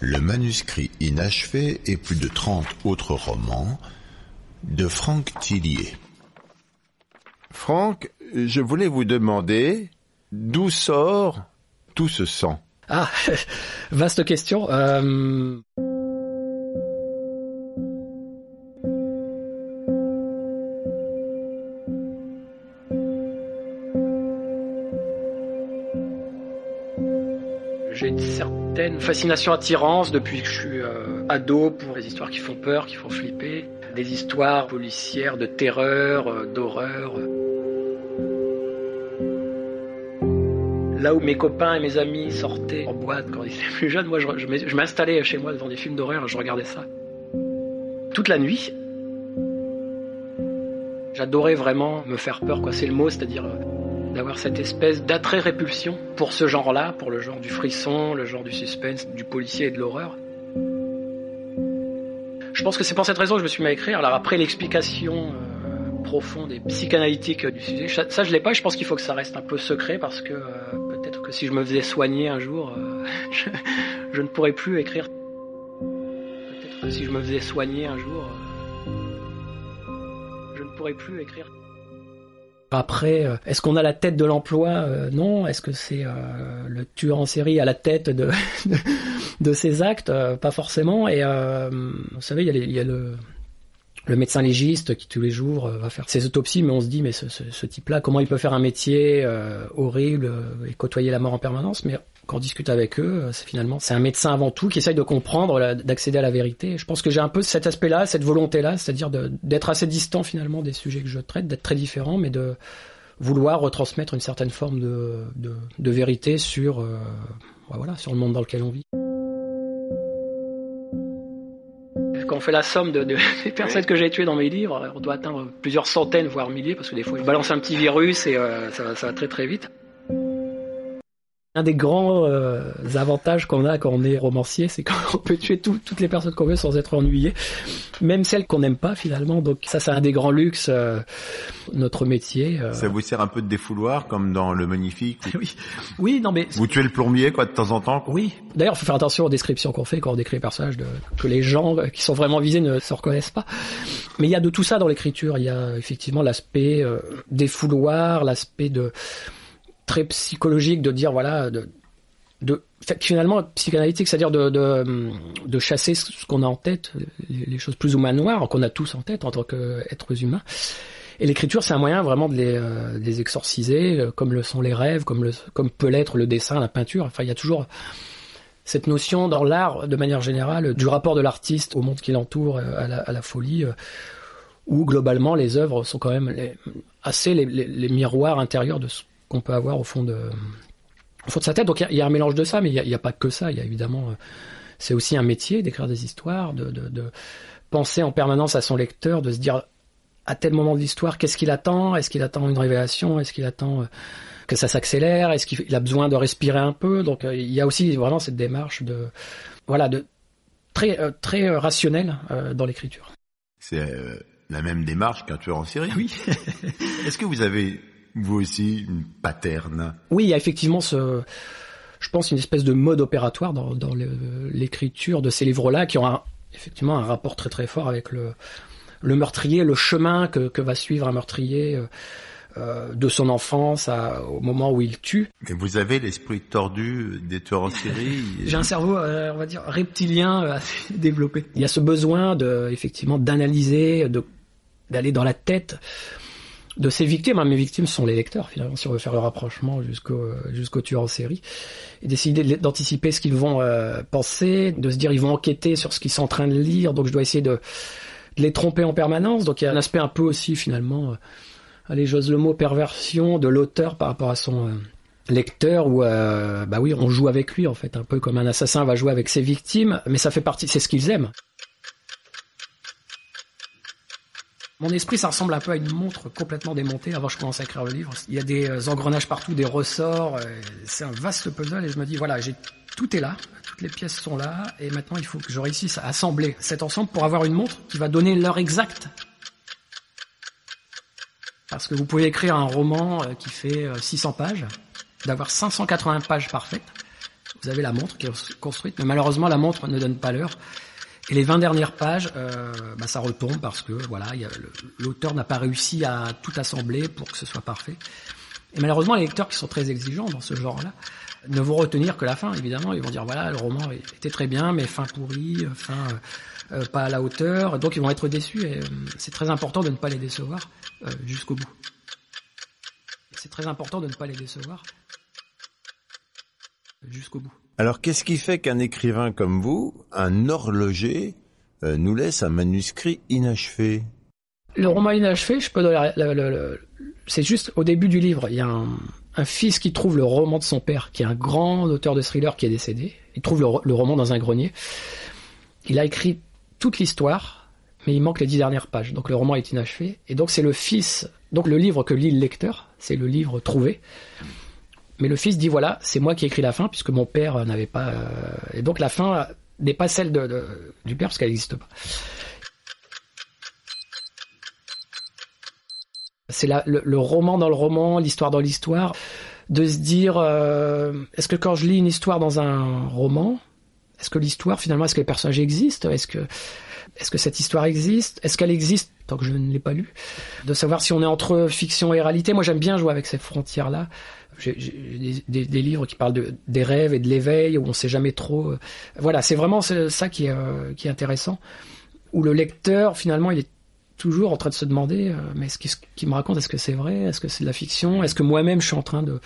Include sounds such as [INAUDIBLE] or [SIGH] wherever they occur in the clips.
Le manuscrit inachevé et plus de 30 autres romans de Franck Tillier. Franck, je voulais vous demander d'où sort tout ce sang? Ah, [LAUGHS] vaste question. Euh... fascination attirance depuis que je suis euh, ado pour les histoires qui font peur, qui font flipper, des histoires policières de terreur, euh, d'horreur. Là où mes copains et mes amis sortaient en boîte quand ils étaient plus jeunes, moi je, je m'installais chez moi devant des films d'horreur et je regardais ça. Toute la nuit. J'adorais vraiment me faire peur, quoi. C'est le mot, c'est-à-dire euh, d'avoir cette espèce d'attrait-répulsion pour ce genre-là, pour le genre du frisson, le genre du suspense, du policier et de l'horreur. Je pense que c'est pour cette raison que je me suis mis à écrire. Alors après l'explication euh, profonde et psychanalytique du sujet, ça, je l'ai pas. Je pense qu'il faut que ça reste un peu secret parce que euh, peut-être que si je me faisais soigner un jour, euh, [LAUGHS] je, je ne pourrais plus écrire. Peut-être que si je me faisais soigner un jour, je ne pourrais plus écrire. Après, euh, est-ce qu'on a la tête de l'emploi Euh, Non. Est-ce que c'est euh, le tueur en série à la tête de, [LAUGHS] de, ses actes? Pas forcément. Et vous savez, il y a, le, le médecin légiste qui tous les jours va faire ses autopsies, mais on se dit, mais ce, ce, type-là, comment il peut faire un métier horrible et côtoyer la mort en permanence? Mais quand on discute avec eux, euh, c'est finalement c'est un médecin avant tout qui essaye de comprendre, d'accéder à la vérité. Je pense que j'ai un peu cet aspect-là, cette volonté-là, c'est-à-dire d'être assez distant finalement des sujets que je traite, d'être très différent, mais de vouloir retransmettre une certaine forme de, de, de vérité sur, euh, ouais, voilà, sur le monde dans lequel on vit. Quand on fait la somme de, de- [LAUGHS] des personnes que j'ai tuées dans mes livres, on doit atteindre plusieurs centaines, voire milliers, parce que des fois, je balance un petit virus et euh, ça va très très vite. Un des grands euh, avantages qu'on a quand on est romancier, c'est qu'on [LAUGHS] peut tuer tout- toutes les personnes qu'on veut sans être ennuyé, même celles qu'on n'aime pas finalement. Donc ça, c'est un des grands luxes, euh, notre métier. euh. Ça vous sert un peu de défouloir comme dans Le Magnifique [LAUGHS] Oui, oui, non mais Vous tuez le plombier quoi de temps en temps quoi. Oui. D'ailleurs, il faut faire attention aux descriptions qu'on fait quand on décrit les personnages, de, que les gens euh, qui sont vraiment visés ne se reconnaissent pas. Mais il y a de tout ça dans l'écriture. Il y a effectivement l'aspect euh, défouloir, l'aspect de très psychologique de dire voilà de, de finalement psychanalytique, c'est-à-dire de, de de chasser ce qu'on a en tête, les, choses plus ou moins noires qu'on a tous en tête en tant qu'êtres humains. Et l'écriture, c'est un moyen vraiment de les, euh, exorciser, euh, comme le sont les rêves, comme, le, comme peut l'être le dessin, la peinture. Enfin, il y a toujours cette notion dans l'art, de manière générale, du rapport de l'artiste au monde qui l'entoure, euh, à la, folie, où globalement les œuvres sont quand même assez les, les- miroirs intérieurs de qu'on peut avoir au fond de, au fond de sa tête. Donc il y a- il y, a un mélange de ça, mais il n'y a, il y a pas que ça. Il y a évidemment, euh, c'est aussi un métier d'écrire des histoires, de, de, de penser en permanence à son lecteur, de se dire à tel moment de l'histoire, qu'est-ce qu'il attend? Est-ce qu'il attend une révélation? Est-ce qu'il attend euh, que ça s'accélère? Est-ce qu'il il a besoin de respirer un peu? Donc euh, il y a aussi vraiment cette démarche de voilà de très très rationnelle dans l'écriture. C'est la même démarche qu'un tueur en série. Oui. [LAUGHS] Est-ce que vous avez vous aussi une paterne Oui, il y a effectivement ce je pense une espèce de mode opératoire dans, l'écriture de ces livres-là qui ont un- effectivement un rapport très très fort avec le le meurtrier, le chemin que, que va suivre un meurtrier euh, euh, de son enfance à- au moment où il tue. Mais vous avez l'esprit tordu des tueurs en série. J'ai un cerveau, euh, on va dire, reptilien assez [LAUGHS] développé. Il y a ce besoin de, effectivement, d'analyser, de d'aller dans la tête de ces victimes. hein. Mes victimes sont les lecteurs, finalement, si on veut faire le rapprochement jusqu'au jusqu'au tueur en série, et d'essayer de- d'anticiper ce qu'ils vont euh, penser, de se dire ils vont enquêter sur ce qu'ils sont en train de lire, donc je dois essayer de, de les tromper en permanence. Donc il y a un aspect un peu aussi, finalement, euh, allez, j'ose le mot, perversion de l'auteur par rapport à son euh, lecteur où euh, bah oui on joue avec lui en fait un peu comme un assassin va jouer avec ses victimes mais ça fait partie c'est ce qu'ils aiment mon esprit ça ressemble un peu à une montre complètement démontée avant que je commence à écrire le livre il y a des euh, engrenages partout des ressorts euh, c'est un vaste puzzle et je me dis voilà j'ai tout est là toutes les pièces sont là et maintenant il faut que je réussisse à assembler cet ensemble pour avoir une montre qui va donner l'heure exacte parce que vous pouvez écrire un roman qui fait 600 pages d'avoir 580 pages parfaites. Vous avez la montre qui est construite, mais malheureusement la montre ne donne pas l'heure. Et les 20 dernières pages, euh, bah, ça retombe parce que voilà, l'auteur n'a pas réussi à tout assembler pour que ce soit parfait. Et malheureusement, les lecteurs qui sont très exigeants dans ce genre-là ne vont retenir que la fin, évidemment. Ils vont dire voilà, le roman était très bien, mais fin pourrie, fin euh, pas à la hauteur. Donc ils vont être déçus. Et euh, c'est très important de ne pas les décevoir euh, jusqu'au bout. C'est très important de ne pas les décevoir jusqu'au bout. Alors qu'est-ce qui fait qu'un écrivain comme vous, un horloger, euh, nous laisse un manuscrit inachevé? Le roman inachevé, je peux donner c'est juste au début du livre, il y a un, fils qui trouve le roman de son père, qui est un grand auteur de thriller qui est décédé. Il trouve le, roman dans un grenier. Il a écrit toute l'histoire, mais il manque les dix dernières pages. Donc le roman est inachevé. Et donc c'est le fils, donc le livre que lit le lecteur, c'est le livre trouvé. Mais le fils dit voilà, c'est moi qui ai écrit la fin puisque mon père n'avait pas. Euh, et donc la fin n'est pas celle de, du père parce qu'elle n'existe pas. C'est le, le, roman dans le roman, l'histoire dans l'histoire, de se dire euh, est-ce que quand je lis une histoire dans un roman, est-ce que l'histoire finalement, est-ce que les personnages existent Est-ce que cette histoire existe Est-ce qu'elle existe tant que je ne l'ai pas lu De savoir si on est entre fiction et réalité. Moi, j'aime bien jouer avec ces frontières-là des, livres qui parlent de, des rêves et de l'éveil où on sait jamais trop. Euh, voilà, c'est vraiment ça qui est, euh, qui est intéressant. Où le lecteur, finalement, il est toujours en train de se demander, euh, mais ce qu'il me raconte, est-ce que c'est vrai Est-ce que c'est de la fiction Est-ce que moi-même, je suis en train de...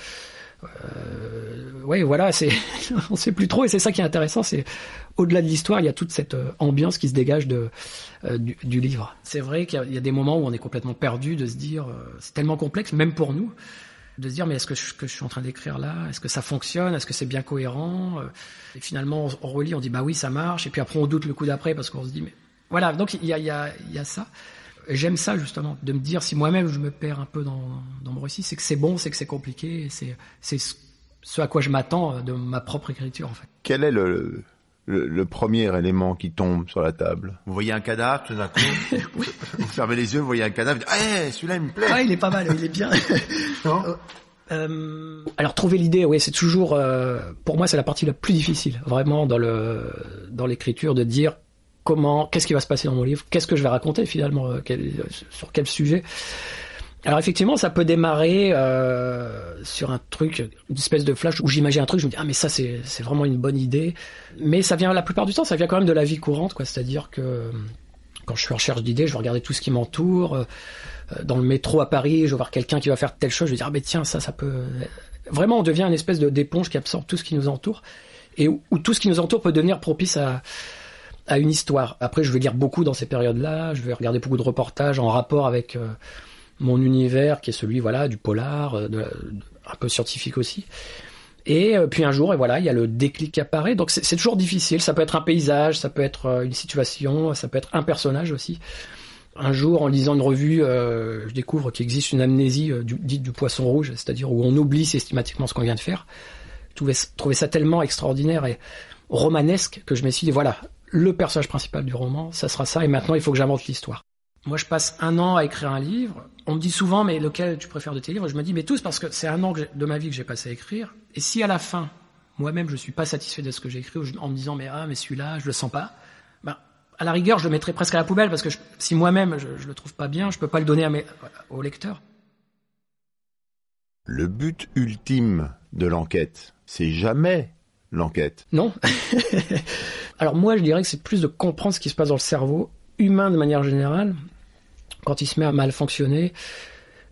oui, voilà, c'est, [LAUGHS] on sait plus trop, et c'est ça qui est intéressant. C'est au-delà de l'histoire, il y a toute cette ambiance qui se dégage de du, livre. C'est vrai qu'il y, a des moments où on est complètement perdu, de se dire, c'est tellement complexe, même pour nous de se dire mais est-ce que je suis en train d'écrire là, est-ce que ça fonctionne, est-ce que c'est bien cohérent? Euh, Et finalement on, relit, on dit bah oui ça marche, et puis après on doute le coup d'après parce qu'on se dit mais voilà. Donc il y a, y, a, y a ça. J'aime ça justement, de me dire si moi-même je me perds un peu dans, dans mon récit, c'est que c'est bon, c'est que c'est compliqué, c'est c'est ce à quoi je m'attends de ma propre écriture en fait. Quel est le, le, premier élément qui tombe sur la table Vous voyez un cadavre tout d'un coup, [LAUGHS] vous fermez les yeux, vous voyez un cadavre, vous dites, ah, celui-là il me plaît. Ah, il est pas mal, il est bien. [LAUGHS] Euh, euh, alors trouver l'idée, oui, c'est toujours, euh, pour moi, c'est la partie la plus difficile, vraiment dans le dans l'écriture, de dire comment, qu'est-ce qui va se passer dans mon livre, qu'est-ce que je vais raconter finalement, sur quel sujet. Alors effectivement, ça peut démarrer euh, sur un truc, une espèce de flash où j'imagine un truc, je me dis ah mais ça c'est c'est vraiment une bonne idée, mais ça vient la plupart du temps, ça vient quand même de la vie courante quoi, c'est-à-dire que quand je suis en recherche d'idées, je vais regarder tout ce qui m'entoure. Euh, dans le métro à Paris, je vais voir quelqu'un qui va faire telle chose, je vais dire ah mais tiens ça ça peut vraiment on devient une espèce de d'éponge qui absorbe tout ce qui nous entoure et où, tout ce qui nous entoure peut devenir propice à à une histoire. Après je vais lire beaucoup dans ces périodes-là, je vais regarder beaucoup de reportages en rapport avec euh, mon univers qui est celui voilà du polar, euh, un peu scientifique aussi. Et euh, puis un jour, et voilà, il y a le déclic qui apparaît. Donc c'est toujours difficile. Ça peut être un paysage, ça peut être euh, une situation, ça peut être un personnage aussi. Un jour, en lisant une revue, je découvre qu'il existe une amnésie dite du poisson rouge, c'est-à-dire où on oublie systématiquement ce qu'on vient de faire. Je trouvais, ça tellement extraordinaire et romanesque que je me suis dit, voilà, le personnage principal du roman, ça sera ça, et maintenant il faut que j'invente l'histoire. Moi, je passe un an à écrire un livre. On me dit souvent, mais lequel tu préfères de tes livres? Je me dis, mais tous, parce que c'est un an de ma vie que j'ai passé à écrire. Et si à la fin, moi-même, je suis pas satisfait de ce que j'ai écrit, en me disant, mais ah, mais celui-là, je le sens pas, ben, à la rigueur, je le mettrais presque à la poubelle, parce que si moi-même, je, je le trouve pas bien, je peux pas le donner à mes, au lecteur. Le but ultime de l'enquête, c'est jamais l'enquête. Non. [LAUGHS] Alors moi, je dirais que c'est plus de comprendre ce qui se passe dans le cerveau humain de manière générale, quand il se met à mal fonctionner,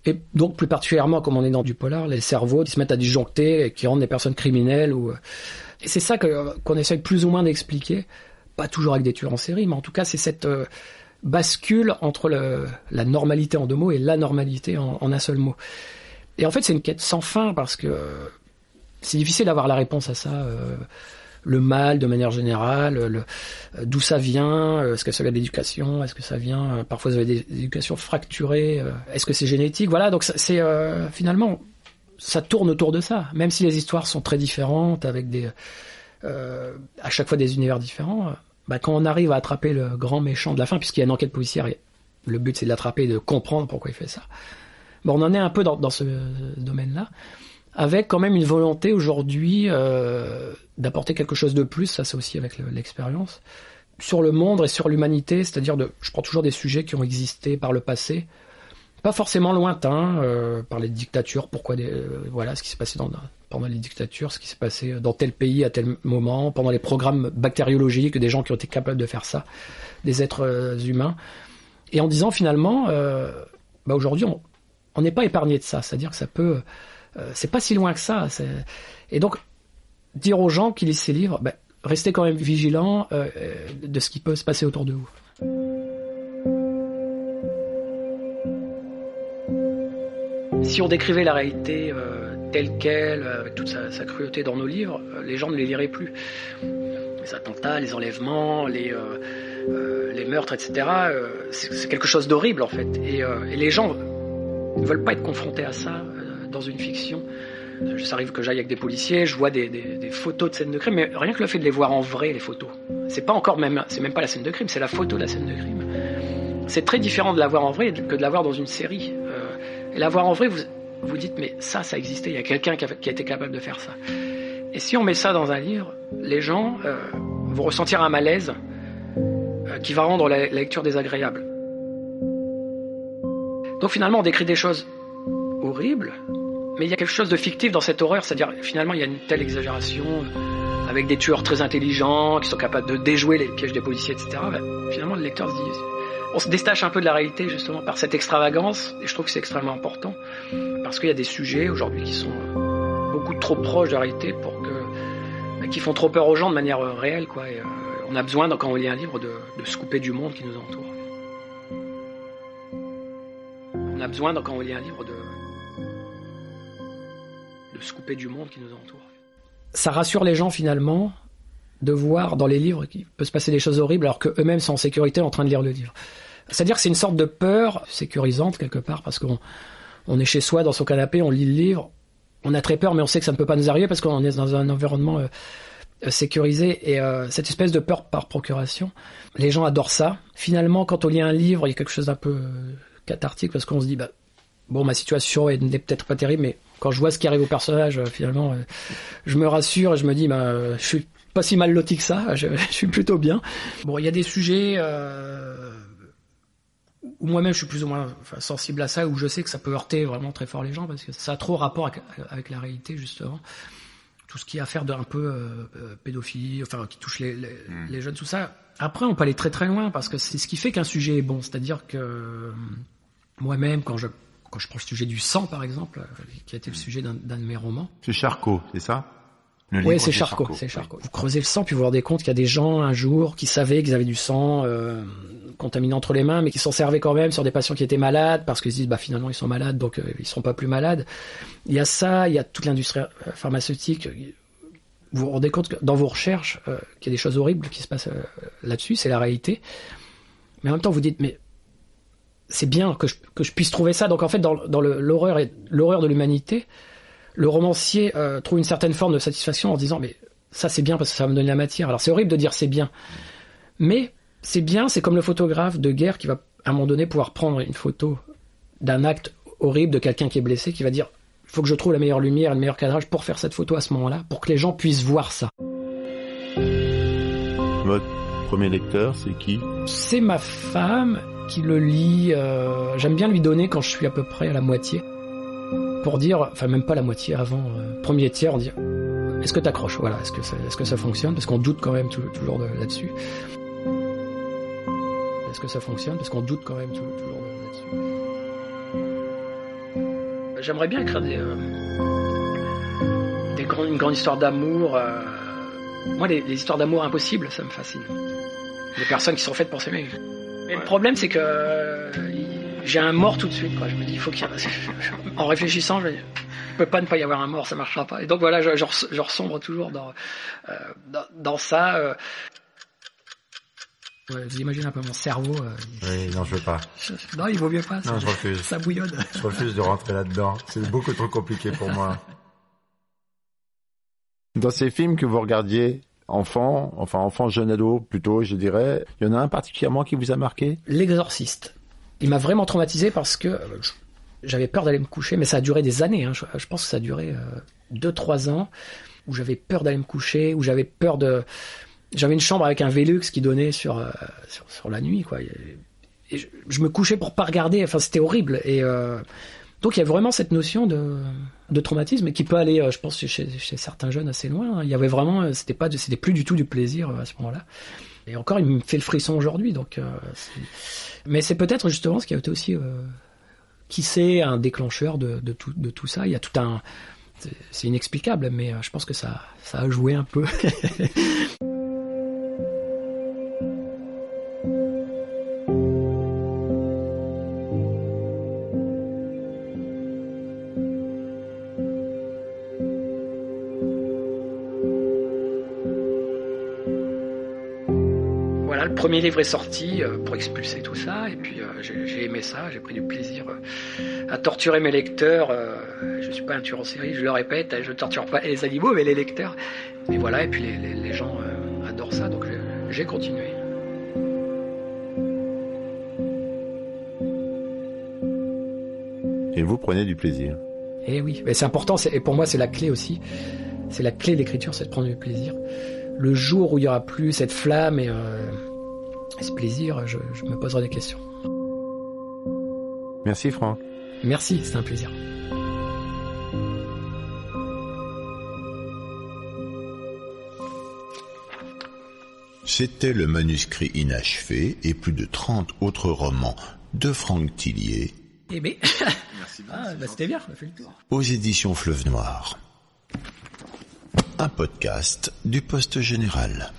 et donc plus particulièrement comme on est dans du polar, les cerveaux qui se mettent à disjoncter et qui rendent des personnes criminelles. Ou... Et c'est ça que, qu'on essaye plus ou moins d'expliquer, pas toujours avec des tueurs en série, mais en tout cas c'est cette euh, bascule entre la normalité en deux mots et l'anormalité en, en un seul mot. Et en fait c'est une quête sans fin parce que c'est difficile d'avoir la réponse à ça. euh, le mal, de manière générale, le- d'où ça vient, euh, est-ce que ça vient d'éducation, est-ce que ça vient, euh, parfois des éducations fracturées, euh, est-ce que c'est génétique, voilà. Donc c'est finalement ça tourne autour de ça, même si les histoires sont très différentes, avec des à chaque fois des univers différents. Bah, quand on arrive à attraper le grand méchant de la fin, puisqu'il y a une enquête policière, le but c'est de l'attraper de comprendre pourquoi il fait ça. Bon, on en est un peu dans ce domaine-là, avec quand même une volonté aujourd'hui euh, d'apporter quelque chose de plus, ça c'est aussi avec le- l'expérience, sur le monde et sur l'humanité, c'est-à-dire de, je prends toujours des sujets qui ont existé par le passé, pas forcément lointains, euh, par les dictatures, pourquoi des, euh, voilà ce qui s'est passé pendant les dictatures, ce qui s'est passé dans tel pays à tel moment, pendant les programmes bactériologiques, des gens qui ont été capables de faire ça, des êtres humains, et en disant finalement, bah aujourd'hui on n'est pas épargné de ça, c'est-à-dire que ça peut, euh, c'est pas si loin que ça, et donc dire aux gens qui lisent ces livres, bah, restez quand même vigilants euh, euh, de ce qui peut se passer autour de vous. Si on décrivait la réalité telle qu'elle, avec toute sa, cruauté dans nos livres, les gens ne les liraient plus. Les attentats, les enlèvements, les, meurtres, etc., c'est quelque chose d'horrible en fait. Et, les gens ne veulent pas être confrontés à ça dans une fiction. Ça arrive que j'aille avec des policiers, je vois des, photos de scènes de crime, mais rien que le fait de les voir en vrai, les photos, c'est pas encore même, c'est même pas la scène de crime, c'est la photo de la scène de crime. C'est très différent de la voir en vrai que de la voir dans une série. Euh, et la voir en vrai, vous vous dites mais ça, ça existait, il y a quelqu'un qui a, qui été capable de faire ça. Et si on met ça dans un livre, les gens euh, vont ressentir un malaise euh, qui va rendre la lecture désagréable. Donc finalement, on décrit des choses horribles, mais il y a quelque chose de fictif dans cette horreur, c'est-à-dire finalement il y a une telle exagération euh, avec des tueurs très intelligents qui sont capables de déjouer les pièges des policiers, etc. Ben, finalement, le lecteur se dit, on se détache un peu de la réalité justement par cette extravagance, et je trouve que c'est extrêmement important parce qu'il y a des sujets aujourd'hui qui sont euh, beaucoup trop proches de la réalité pour que ben, qui font trop peur aux gens de manière euh, réelle, quoi. Et, on a besoin, quand on lit un livre, de, de se couper du monde qui nous entoure. On a besoin, quand on lit un livre, de, de se couper du monde qui nous entoure. Ça rassure les gens finalement de voir dans les livres qu'il peut se passer des choses horribles alors qu'eux-mêmes sont en sécurité en train de lire le livre. C'est-à-dire que c'est une sorte de peur sécurisante quelque part parce qu'on on est chez soi dans son canapé, on lit le livre, on a très peur mais on sait que ça ne peut pas nous arriver parce qu'on est dans un environnement euh, euh, sécurisé et euh, cette espèce de peur par procuration, les gens adorent ça. Finalement, quand on lit un livre, il y a quelque chose d'un peu cathartique parce qu'on se dit bah bon ma situation est- n'est peut-être pas terrible mais quand je vois ce qui arrive au personnage euh, finalement euh, je me rassure et je me dis bah je suis pas si mal loti que ça, [LAUGHS] je, je suis plutôt bien. Bon, il y a des sujets euh, où moi-même je suis plus ou moins enfin, sensible à ça, où je sais que ça peut heurter vraiment très fort les gens parce que ça a trop rapport avec, avec la réalité justement. Tout ce qui a à faire d'un peu euh, pédophilie, enfin qui touche les, les, les jeunes, tout ça. Après, on peut aller très très loin parce que c'est ce qui fait qu'un sujet est bon. C'est-à-dire que moi-même, quand je quand je prends le sujet du sang par exemple, euh, qui a été le sujet d'un de mes romans, C'est Charcot, c'est ça? Oui, c'est Charcot, c'est Charcot. Vous creusez le sang, puis vous vous rendez compte qu'il y a des gens un jour qui savaient qu'ils avaient du sang euh, contaminé entre les mains, mais qui s'en servaient quand même sur des patients qui étaient malades parce qu'ils se disent bah finalement ils sont malades, donc euh, ils seront pas plus malades. Il y a ça, il y a toute l'industrie euh, pharmaceutique. Vous vous rendez compte que dans vos recherches euh, qu'il y a des choses horribles qui se passent là-dessus, c'est la réalité. Mais en même temps, vous dites mais c'est bien que je, que je puisse trouver ça. Donc en fait, dans, l'horreur et l'horreur de l'humanité, le romancier euh, trouve une certaine forme de satisfaction en se disant mais ça c'est bien parce que ça va me donner la matière. Alors c'est horrible de dire c'est bien, mais c'est bien, c'est comme le photographe de guerre qui va à un moment donné pouvoir prendre une photo d'un acte horrible de quelqu'un qui est blessé, qui va dire il faut que je trouve la meilleure lumière, le meilleur cadrage pour faire cette photo à ce moment-là, pour que les gens puissent voir ça. Votre premier lecteur, c'est qui? C'est ma femme qui le lit. euh, J'aime bien lui donner quand je suis à peu près à la moitié. Pour dire, enfin même pas la moitié avant, euh, premier tiers, on dit est-ce que t'accroches? Voilà, est-ce que, ça, est-ce que ça fonctionne? Parce qu'on doute quand même toujours de- là-dessus. Est-ce que ça fonctionne? Parce qu'on doute quand même toujours de- là-dessus. J'aimerais bien écrire des, euh, des une grande histoire d'amour. euh, Moi, les, les histoires d'amour impossibles, ça me fascine. Des personnes qui sont faites pour s'aimer. Mais le problème, c'est que euh, il- j'ai un mort tout de suite. Quoi. Je me dis, il faut qu'il y ait... [LAUGHS] En réfléchissant, je me dis, peut pas ne pas y avoir un mort, ça marchera pas. Et donc voilà, je, je, res- je ressombre toujours dans, euh, dans, dans ça. euh. Ouais, vous imaginez un peu mon cerveau. euh, il- Oui, non, je veux pas. je- non, il vaut mieux pas. ça- Non, je refuse. ça bouillonne. Je refuse de rentrer là-dedans. C'est beaucoup trop compliqué pour moi. Dans ces films que vous regardiez, enfant, enfin enfant jeune ado plutôt, je dirais, il y en a un particulièrement qui vous a marqué? L'exorciste. Il m'a vraiment traumatisé parce que euh, j'avais peur d'aller me coucher, mais ça a duré des années. hein. Je, pense que ça a duré 2-3 ans où j'avais peur d'aller me coucher, où j'avais peur de. J'avais une chambre avec un Velux qui donnait sur, euh, sur, la nuit, quoi. Et, je, me couchais pour pas regarder. Enfin, c'était horrible. Et euh, donc, il y a vraiment cette notion de, de traumatisme qui peut aller, euh, je pense, chez, chez certains jeunes assez loin. hein. Il y avait vraiment, euh, c'était pas, c'était plus du tout du plaisir euh, à ce moment-là. Et encore, il me fait le frisson aujourd'hui. Donc, euh, mais c'est peut-être justement ce qui a été aussi, euh, qui sait, un déclencheur de, de tout, de tout ça. Il y a tout un, c'est- inexplicable, mais je pense que ça, ça a joué un peu. [LAUGHS] Voilà, le premier livre est sorti euh, pour expulser tout ça, et puis euh, j'ai aimé ça, j'ai pris du plaisir euh, à torturer mes lecteurs. euh, je suis pas un tueur en série, je le répète, je torture pas les animaux, mais les lecteurs. Et voilà, et puis les, les- les gens euh, adorent ça, donc j'ai- continué. Et vous prenez du plaisir. Et oui, mais c'est important, et pour moi c'est la clé aussi. C'est la clé de l'écriture, c'est de prendre du plaisir. Le jour où il y aura plus cette flamme et, euh, et ce plaisir, je, je me poserai des questions. Merci Franck. Merci, c'était un plaisir. C'était le manuscrit inachevé et plus de 30 autres romans de Franck Tillier Eh ben, [LAUGHS] ah, bah, c'était bien, on a fait le tour. aux éditions Fleuve Noir. Un podcast du Poste Général.